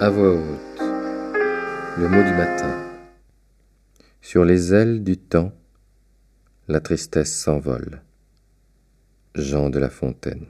À voix haute, le mot du matin. Sur les ailes du temps, la tristesse s'envole. Jean de La Fontaine.